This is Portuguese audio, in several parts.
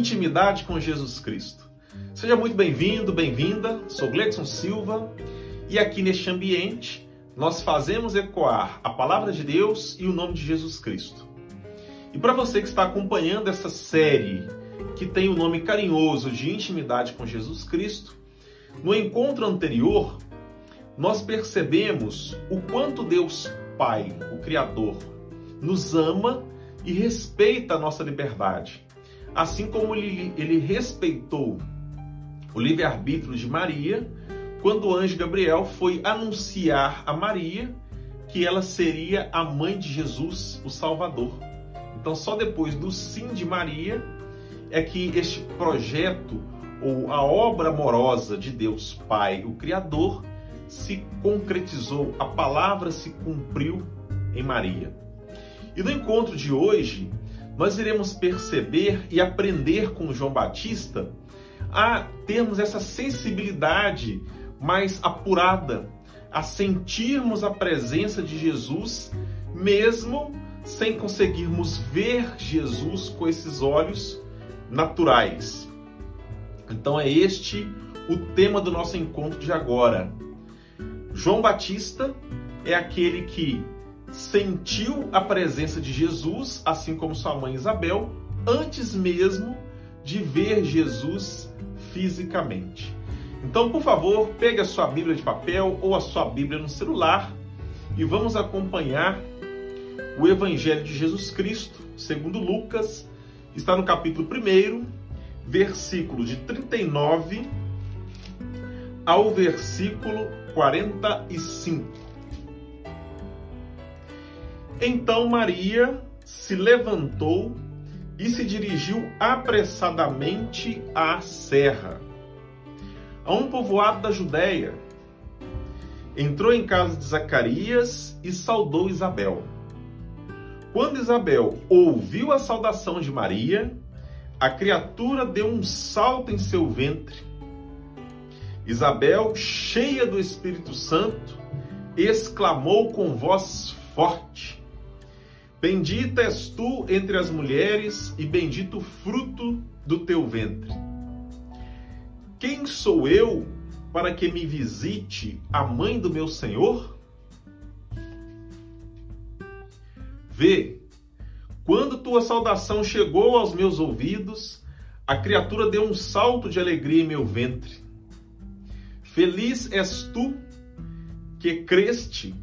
intimidade com Jesus Cristo. Seja muito bem-vindo, bem-vinda. Sou Gledson Silva e aqui neste ambiente nós fazemos ecoar a palavra de Deus e o nome de Jesus Cristo. E para você que está acompanhando essa série que tem o nome carinhoso de Intimidade com Jesus Cristo, no encontro anterior nós percebemos o quanto Deus Pai, o Criador, nos ama e respeita a nossa liberdade assim como ele, respeitou o livre-arbítrio de Maria, quando o anjo Gabriel foi anunciar a Maria que ela seria a mãe de Jesus, o Salvador. Então, só depois do sim de Maria é que este projeto ou a obra amorosa de Deus Pai, o Criador, se concretizou, a palavra se cumpriu em Maria. E no encontro de hoje, nós iremos perceber e aprender com João Batista a termos essa sensibilidade mais apurada, a sentirmos a presença de Jesus, mesmo sem conseguirmos ver Jesus com esses olhos naturais. Então é este o tema do nosso encontro de agora. João Batista é aquele que sentiu a presença de Jesus, assim como sua mãe Isabel, antes mesmo de ver Jesus fisicamente. Então, por favor, pegue a sua Bíblia de papel ou a sua Bíblia no celular e vamos acompanhar o Evangelho de Jesus Cristo, segundo Lucas, está no capítulo 1, versículo de 39 ao versículo 45. Então Maria se levantou e se dirigiu apressadamente à serra, a um povoado da Judéia. Entrou em casa de Zacarias e saudou Isabel. Quando Isabel ouviu a saudação de Maria, a criatura deu um salto em seu ventre. Isabel, cheia do Espírito Santo, exclamou com voz forte: Bendita és tu entre as mulheres, e bendito o fruto do teu ventre. Quem sou eu para que me visite a mãe do meu Senhor? Vê, quando tua saudação chegou aos meus ouvidos, a criatura deu um salto de alegria em meu ventre. Feliz és tu que creste,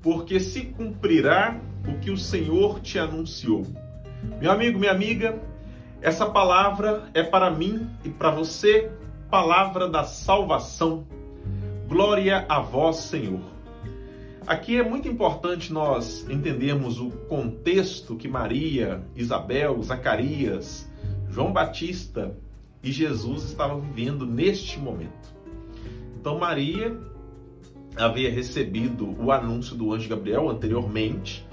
porque se cumprirá o que o Senhor te anunciou. Meu amigo, minha amiga, essa palavra é para mim e para você, palavra da salvação. Glória a vós, Senhor. Aqui é muito importante nós entendermos o contexto que Maria, Isabel, Zacarias, João Batista e Jesus estavam vivendo neste momento. Então, Maria havia recebido o anúncio do anjo Gabriel anteriormente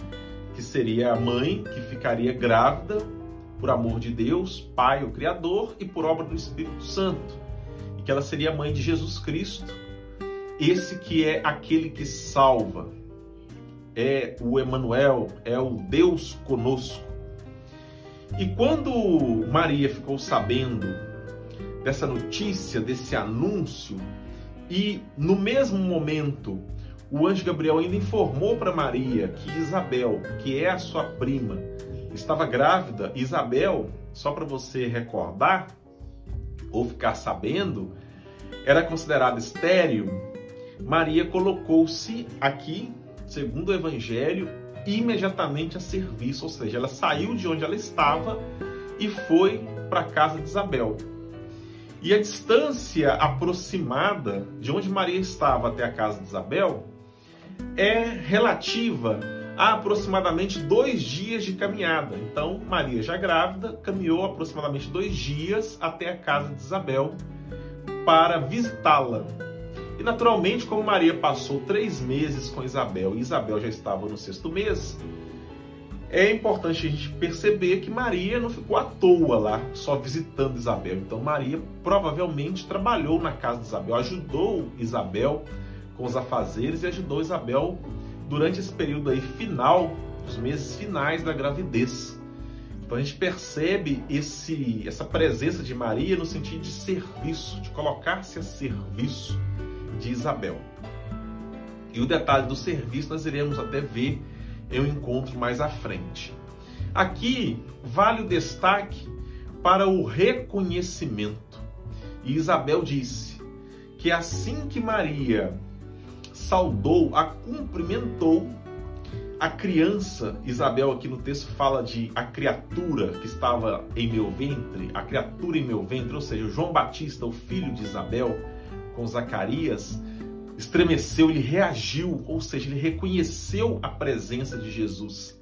que seria a mãe que ficaria grávida por amor de Deus, Pai, o Criador, e por obra do Espírito Santo, e que ela seria mãe de Jesus Cristo, esse que é aquele que salva, é o Emanuel, é o Deus conosco. E quando Maria ficou sabendo dessa notícia, desse anúncio, e no mesmo momento o anjo Gabriel ainda informou para Maria que Isabel, que é a sua prima, estava grávida. Isabel, só para você recordar ou ficar sabendo, era considerada estéril. Maria colocou-se aqui, segundo o evangelho, imediatamente a serviço, ou seja, ela saiu de onde ela estava e foi para a casa de Isabel. E a distância aproximada de onde Maria estava até a casa de Isabel é relativa a aproximadamente dois dias de caminhada. Então, Maria, já grávida, caminhou aproximadamente dois dias até a casa de Isabel para visitá-la. E naturalmente, como Maria passou três meses com Isabel e Isabel já estava no sexto mês, é importante a gente perceber que Maria não ficou à toa lá, só visitando Isabel. Então, Maria provavelmente trabalhou na casa de Isabel, ajudou Isabel com os afazeres e ajudou Isabel durante esse período aí final, os meses finais da gravidez. Então a gente percebe esse, essa presença de Maria no sentido de serviço, de colocar-se a serviço de Isabel. E o detalhe do serviço nós iremos até ver em um encontro mais à frente. Aqui vale o destaque para o reconhecimento. E Isabel disse que assim que Maria saudou, a cumprimentou, a criança, Isabel aqui no texto fala de a criatura que estava em meu ventre, a criatura em meu ventre, ou seja, João Batista, o filho de Isabel, com Zacarias, estremeceu, ele reagiu, ou seja, ele reconheceu a presença de Jesus.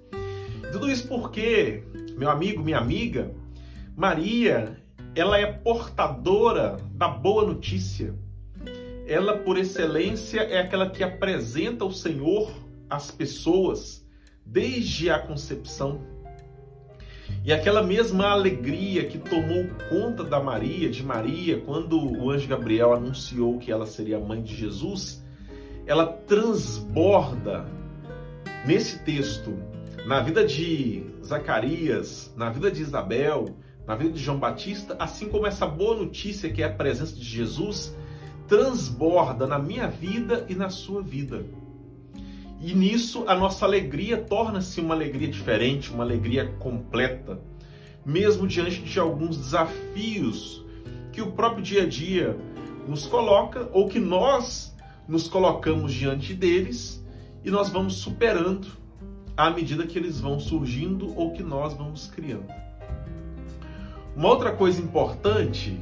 Tudo isso porque, meu amigo, minha amiga, Maria, ela é portadora da boa notícia. Ela, por excelência, é aquela que apresenta o Senhor às pessoas desde a concepção. E aquela mesma alegria que tomou conta da Maria, de Maria, quando o anjo Gabriel anunciou que ela seria mãe de Jesus, ela transborda nesse texto, na vida de Zacarias, na vida de Isabel, na vida de João Batista, assim como essa boa notícia que é a presença de Jesus, transborda na minha vida e na sua vida. E nisso a nossa alegria torna-se uma alegria diferente, uma alegria completa, mesmo diante de alguns desafios que o próprio dia a dia nos coloca ou que nós nos colocamos diante deles e nós vamos superando à medida que eles vão surgindo ou que nós vamos criando. Uma outra coisa importante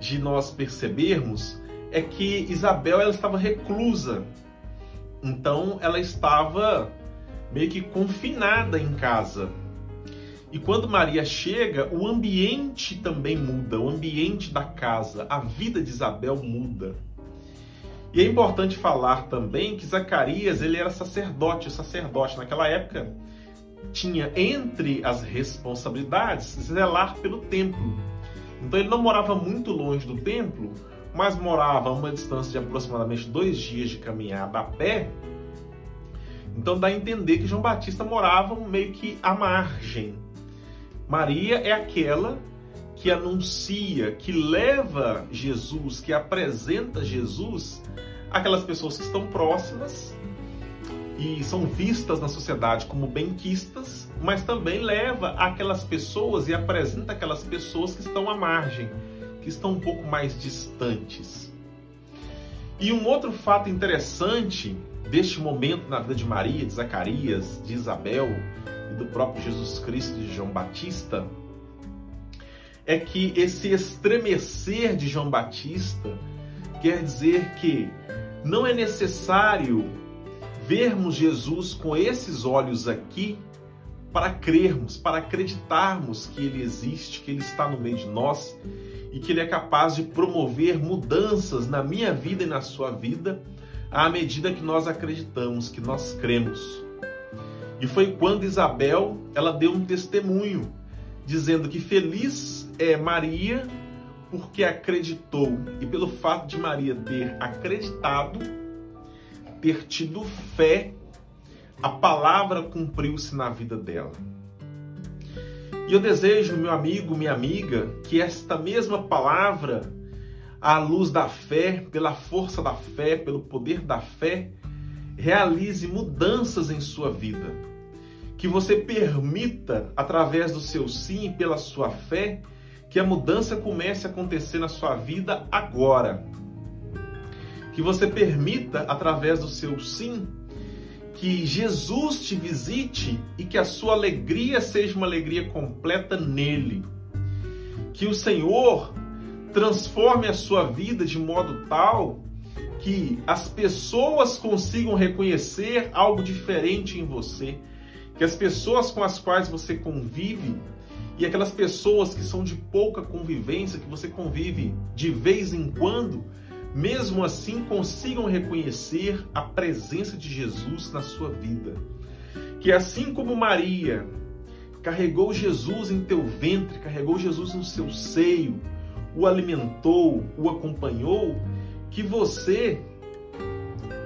de nós percebermos é que Isabel ela estava reclusa então ela estava meio que confinada em casa. E quando Maria chega, o ambiente também muda, o ambiente da casa, a vida de Isabel muda. E é importante falar também que Zacarias, ele era sacerdote, o sacerdote naquela época tinha entre as responsabilidades zelar pelo templo. Então ele não morava muito longe do templo, mas morava a uma distância de aproximadamente dois dias de caminhada a pé, então dá a entender que João Batista morava meio que à margem. Maria é aquela que anuncia, que leva Jesus, que apresenta Jesus àquelas pessoas que estão próximas e são vistas na sociedade como benquistas, mas também leva aquelas pessoas e apresenta aquelas pessoas que estão à margem que estão um pouco mais distantes. E um outro fato interessante deste momento na vida de Maria, de Zacarias, de Isabel e do próprio Jesus Cristo de João Batista é que esse estremecer de João Batista quer dizer que não é necessário vermos Jesus com esses olhos aqui para crermos, para acreditarmos que ele existe, que ele está no meio de nós e que Ele é capaz de promover mudanças na minha vida e na sua vida à medida que nós acreditamos, que nós cremos. E foi quando Isabel ela deu um testemunho dizendo que feliz é Maria porque acreditou e pelo fato de Maria ter acreditado, ter tido fé, a palavra cumpriu-se na vida dela. E eu desejo, meu amigo, minha amiga, que esta mesma palavra, à luz da fé, pela força da fé, pelo poder da fé, realize mudanças em sua vida. Que você permita, através do seu sim, pela sua fé, que a mudança comece a acontecer na sua vida agora. Que você permita, através do seu sim, que Jesus te visite e que a sua alegria seja uma alegria completa nele. Que o Senhor transforme a sua vida de modo tal que as pessoas consigam reconhecer algo diferente em você. Que as pessoas com as quais você convive e aquelas pessoas que são de pouca convivência, que você convive de vez em quando, mesmo assim consigam reconhecer a presença de Jesus na sua vida. Que assim como Maria carregou Jesus em teu ventre, carregou Jesus no seu seio, o alimentou, o acompanhou, que você,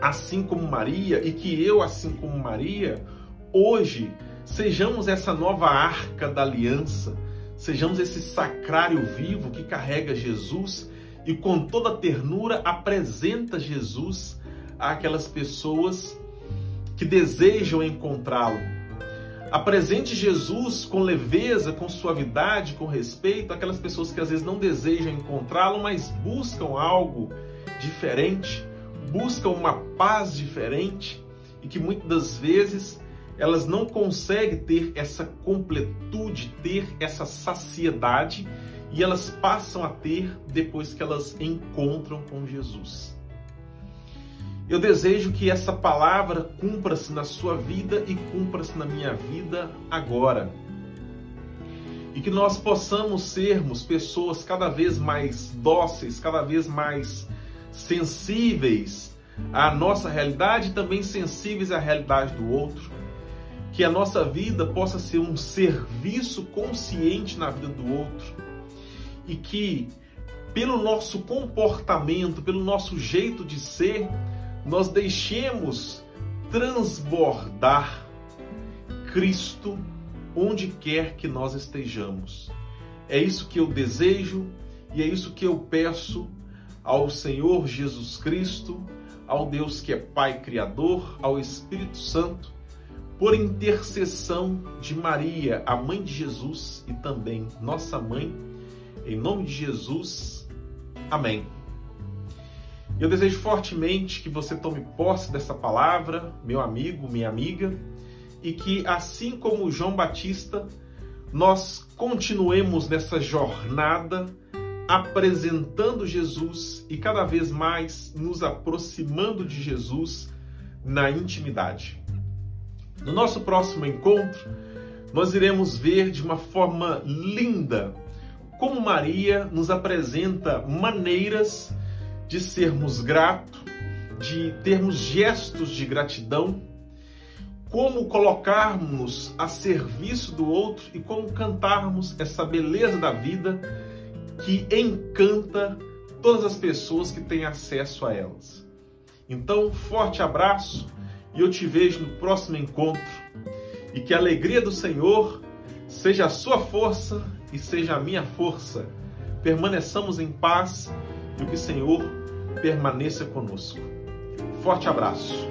assim como Maria, e que eu, assim como Maria, hoje Sejamos essa nova arca da aliança, sejamos esse sacrário vivo que carrega Jesus e com toda ternura apresenta Jesus àquelas pessoas que desejam encontrá-lo. Apresente Jesus com leveza, com suavidade, com respeito àquelas pessoas que às vezes não desejam encontrá-lo, mas buscam algo diferente, buscam uma paz diferente e que muitas das vezes elas não conseguem ter essa completude, ter essa saciedade e elas passam a ter depois que elas encontram com Jesus. Eu desejo que essa palavra cumpra-se na sua vida e cumpra-se na minha vida agora. E que nós possamos sermos pessoas cada vez mais dóceis, cada vez mais sensíveis à nossa realidade e também sensíveis à realidade do outro. Que a nossa vida possa ser um serviço consciente na vida do outro. E que, pelo nosso comportamento, pelo nosso jeito de ser, nós deixemos transbordar Cristo onde quer que nós estejamos. É isso que eu desejo e é isso que eu peço ao Senhor Jesus Cristo, ao Deus que é Pai Criador, ao Espírito Santo, por intercessão de Maria, a mãe de Jesus e também nossa mãe, em nome de Jesus. Amém. Eu desejo fortemente que você tome posse dessa palavra, meu amigo, minha amiga, e que assim como João Batista, nós continuemos nessa jornada apresentando Jesus e cada vez mais nos aproximando de Jesus na intimidade. No nosso próximo encontro, nós iremos ver de uma forma linda como Maria nos apresenta maneiras de sermos gratos, de termos gestos de gratidão, como colocarmos a serviço do outro e como cantarmos essa beleza da vida que encanta todas as pessoas que têm acesso a elas. Então, forte abraço e eu te vejo no próximo encontro. E que a alegria do Senhor seja a sua força e seja a minha força. Permaneçamos em paz e que o Senhor permaneça conosco. Forte abraço.